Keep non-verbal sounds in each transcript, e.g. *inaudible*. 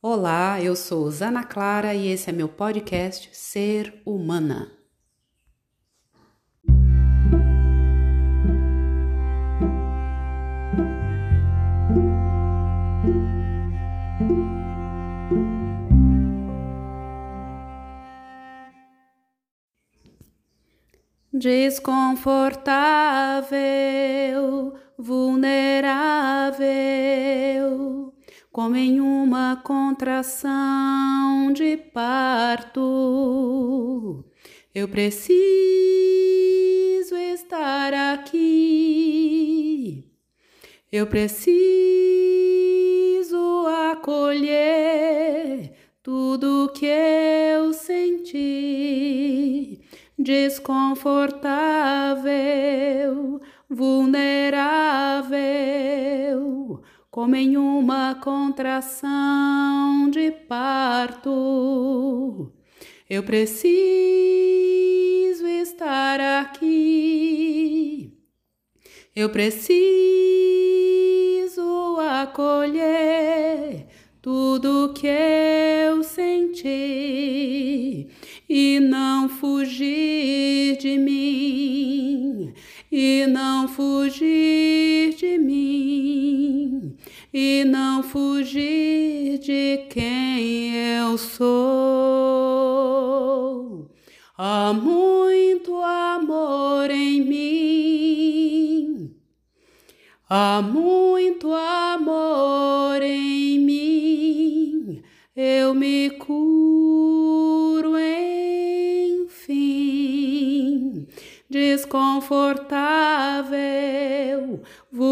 Olá, eu sou Zana Clara e esse é meu podcast Ser Humana. Desconfortável, como em uma contração de parto. Eu preciso estar aqui. Eu preciso acolher tudo que eu senti desconfortável, vulnerável como em uma contração de parto. Eu preciso estar aqui. Eu preciso acolher tudo que eu senti e não fugir de mim, e não fugir e não fugir de quem eu sou. Há muito amor em mim, há muito amor em mim, eu me curo, enfim, desconfortável, vulnerável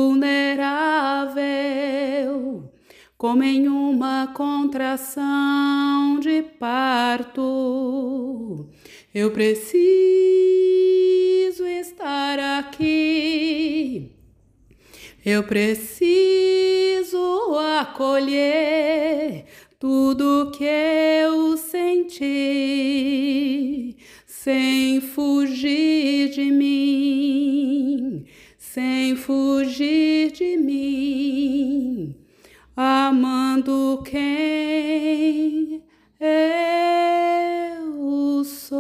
em uma contração de parto. Eu preciso estar aqui. Eu preciso acolher tudo que eu senti, sem fugir de mim, sem fugir de mim amando quem eu sou.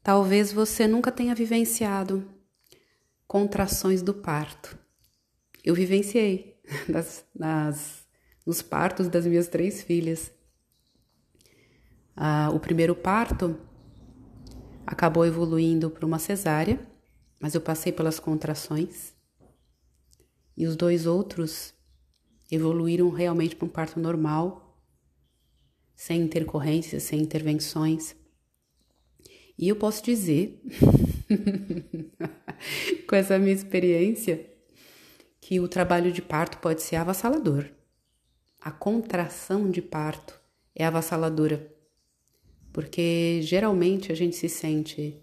Talvez você nunca tenha vivenciado contrações do parto. Eu vivenciei *laughs* nas, nas, nos partos das minhas três filhas. Ah, o primeiro parto acabou evoluindo para uma cesárea, mas eu passei pelas contrações. E os dois outros evoluíram realmente para um parto normal, sem intercorrências, sem intervenções. E eu posso dizer, *laughs* com essa minha experiência, que o trabalho de parto pode ser avassalador. A contração de parto é avassaladora porque geralmente a gente se sente.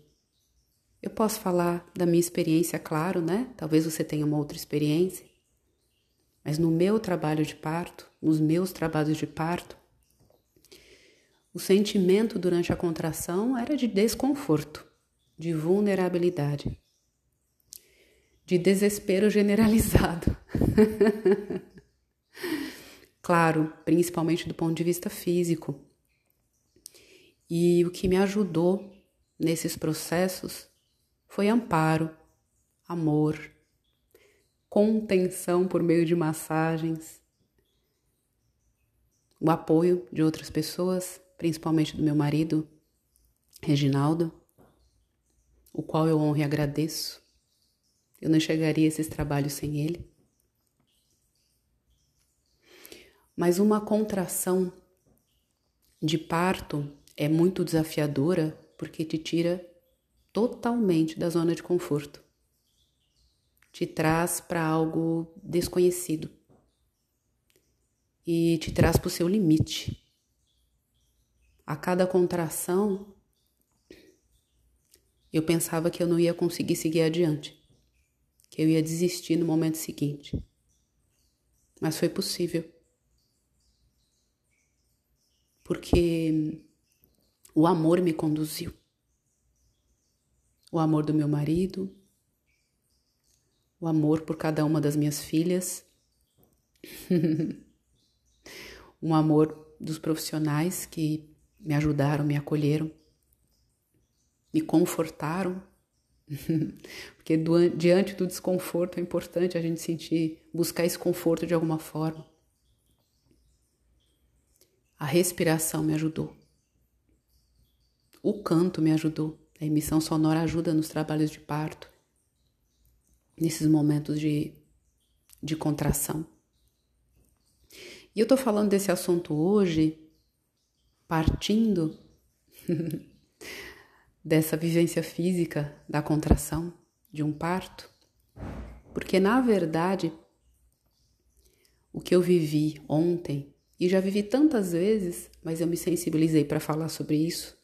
Eu posso falar da minha experiência, claro, né? Talvez você tenha uma outra experiência, mas no meu trabalho de parto, nos meus trabalhos de parto, o sentimento durante a contração era de desconforto, de vulnerabilidade, de desespero generalizado. *laughs* claro, principalmente do ponto de vista físico e o que me ajudou nesses processos foi amparo, amor, contenção por meio de massagens, o apoio de outras pessoas, principalmente do meu marido, Reginaldo, o qual eu honro e agradeço. Eu não chegaria a esses trabalhos sem ele. Mas uma contração de parto é muito desafiadora porque te tira totalmente da zona de conforto. Te traz para algo desconhecido e te traz para o seu limite. A cada contração, eu pensava que eu não ia conseguir seguir adiante, que eu ia desistir no momento seguinte. Mas foi possível. Porque o amor me conduziu. o amor do meu marido, o amor por cada uma das minhas filhas, *laughs* um amor dos profissionais que me ajudaram, me acolheram, me confortaram, *laughs* porque diante do desconforto é importante a gente sentir, buscar esse conforto de alguma forma. A respiração me ajudou. O canto me ajudou. A emissão sonora ajuda nos trabalhos de parto, nesses momentos de, de contração. E eu tô falando desse assunto hoje partindo *laughs* dessa vivência física da contração de um parto, porque na verdade o que eu vivi ontem e já vivi tantas vezes, mas eu me sensibilizei para falar sobre isso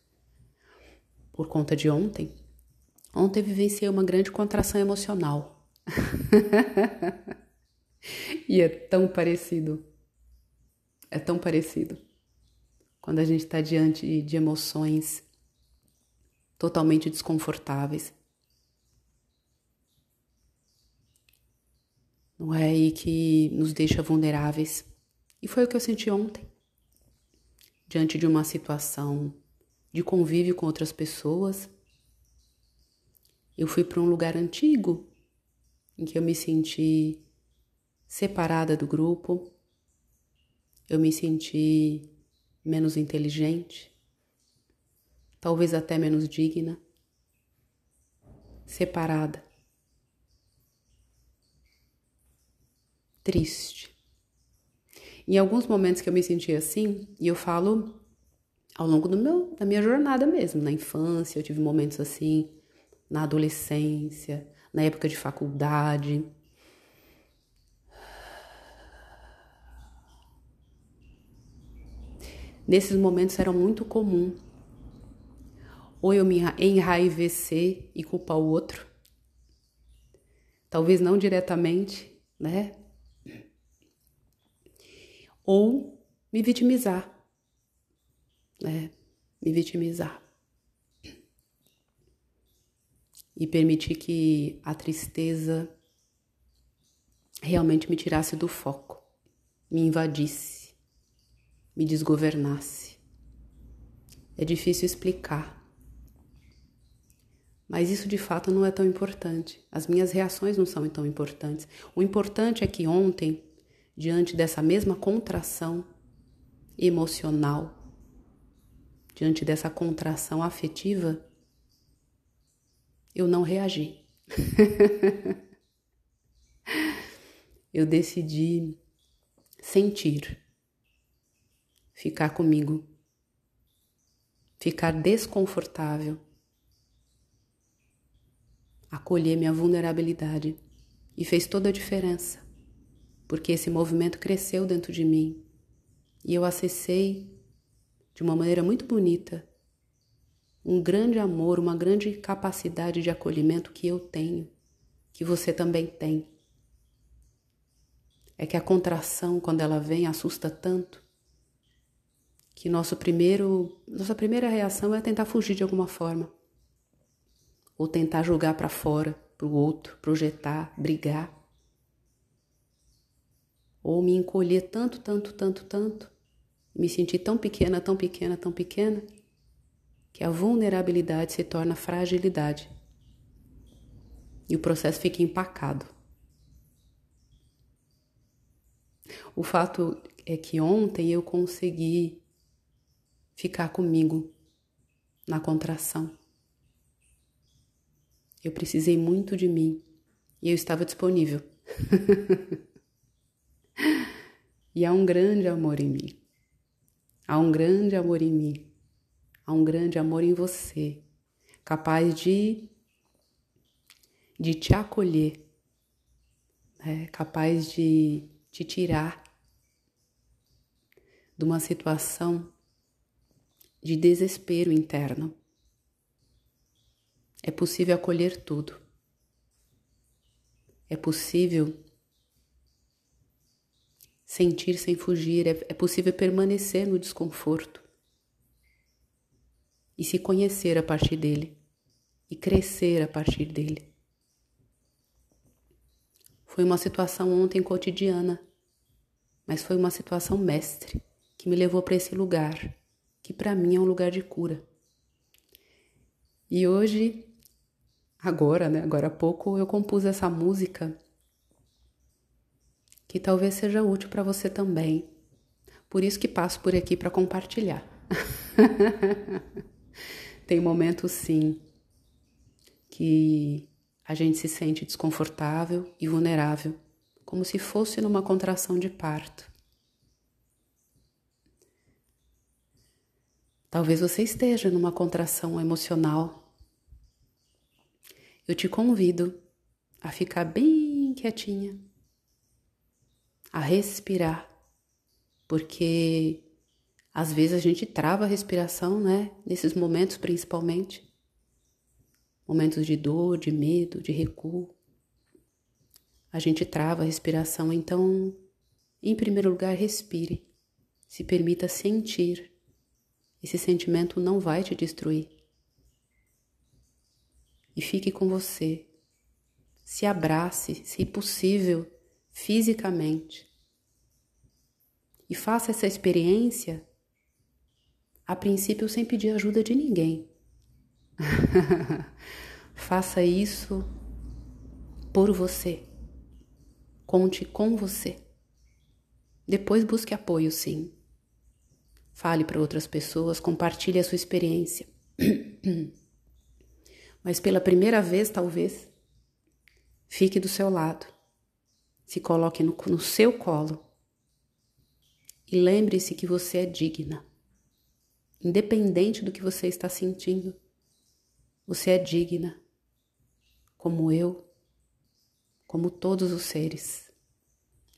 por conta de ontem. Ontem vivenciei uma grande contração emocional. *laughs* e é tão parecido. É tão parecido. Quando a gente está diante de emoções totalmente desconfortáveis. Não é aí que nos deixa vulneráveis. E foi o que eu senti ontem. Diante de uma situação de convívio com outras pessoas, eu fui para um lugar antigo em que eu me senti separada do grupo, eu me senti menos inteligente, talvez até menos digna, separada, triste. Em alguns momentos que eu me senti assim, e eu falo ao longo do meu, da minha jornada mesmo, na infância, eu tive momentos assim, na adolescência, na época de faculdade. Nesses momentos era muito comum ou eu me enraivecer e culpar o outro, talvez não diretamente, né? ou me vitimizar, né? Me vitimizar. E permitir que a tristeza realmente me tirasse do foco, me invadisse, me desgovernasse. É difícil explicar, mas isso de fato não é tão importante. As minhas reações não são tão importantes. O importante é que ontem diante dessa mesma contração emocional, diante dessa contração afetiva, eu não reagi. *laughs* eu decidi sentir, ficar comigo, ficar desconfortável, acolher minha vulnerabilidade e fez toda a diferença porque esse movimento cresceu dentro de mim e eu acessei de uma maneira muito bonita um grande amor, uma grande capacidade de acolhimento que eu tenho, que você também tem. É que a contração, quando ela vem, assusta tanto que nosso primeiro, nossa primeira reação é tentar fugir de alguma forma, ou tentar jogar para fora, para o outro, projetar, brigar ou me encolher tanto, tanto, tanto, tanto, me sentir tão pequena, tão pequena, tão pequena, que a vulnerabilidade se torna fragilidade e o processo fica empacado. O fato é que ontem eu consegui ficar comigo na contração. Eu precisei muito de mim e eu estava disponível. *laughs* E há um grande amor em mim. Há um grande amor em mim. Há um grande amor em você, capaz de de te acolher, né? capaz de te tirar de uma situação de desespero interno. É possível acolher tudo. É possível sentir sem fugir, é, é possível permanecer no desconforto e se conhecer a partir dele. e crescer a partir dele. Foi uma situação ontem cotidiana, mas foi uma situação mestre que me levou para esse lugar, que para mim é um lugar de cura. E hoje, agora, né, agora há pouco, eu compus essa música que talvez seja útil para você também. Por isso que passo por aqui para compartilhar. *laughs* Tem momentos sim que a gente se sente desconfortável e vulnerável, como se fosse numa contração de parto. Talvez você esteja numa contração emocional. Eu te convido a ficar bem quietinha, a respirar, porque às vezes a gente trava a respiração, né? Nesses momentos principalmente. Momentos de dor, de medo, de recuo. A gente trava a respiração, então, em primeiro lugar, respire. Se permita sentir. Esse sentimento não vai te destruir. E fique com você. Se abrace, se possível, fisicamente. E faça essa experiência a princípio sem pedir ajuda de ninguém. *laughs* Faça isso por você. Conte com você. Depois busque apoio, sim. Fale para outras pessoas, compartilhe a sua experiência. *clears throat* Mas pela primeira vez, talvez, fique do seu lado. Se coloque no, no seu colo. E lembre-se que você é digna. Independente do que você está sentindo, você é digna, como eu, como todos os seres.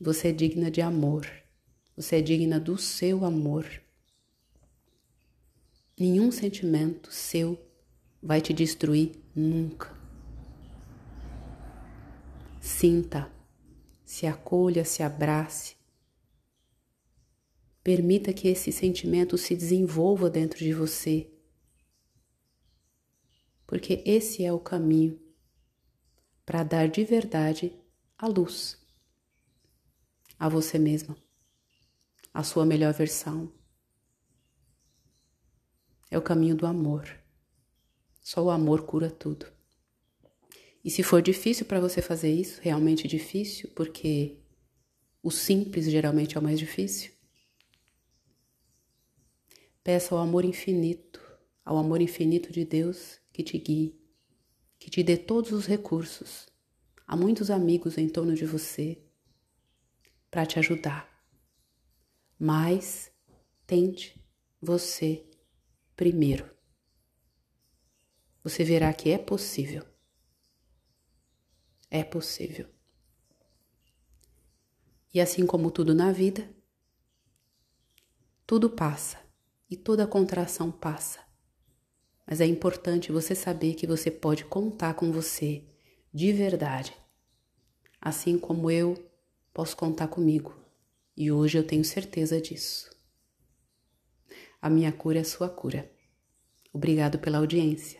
Você é digna de amor, você é digna do seu amor. Nenhum sentimento seu vai te destruir nunca. Sinta, se acolha, se abrace, Permita que esse sentimento se desenvolva dentro de você, porque esse é o caminho para dar de verdade a luz a você mesma, a sua melhor versão. É o caminho do amor. Só o amor cura tudo. E se for difícil para você fazer isso, realmente difícil, porque o simples geralmente é o mais difícil, Peça ao amor infinito, ao amor infinito de Deus que te guie, que te dê todos os recursos. Há muitos amigos em torno de você para te ajudar. Mas tente você primeiro. Você verá que é possível. É possível. E assim como tudo na vida, tudo passa e toda contração passa. Mas é importante você saber que você pode contar com você de verdade, assim como eu posso contar comigo. E hoje eu tenho certeza disso. A minha cura é sua cura. Obrigado pela audiência.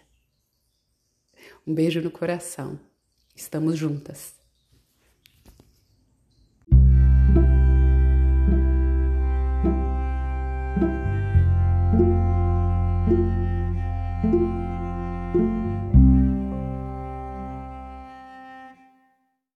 Um beijo no coração. Estamos juntas.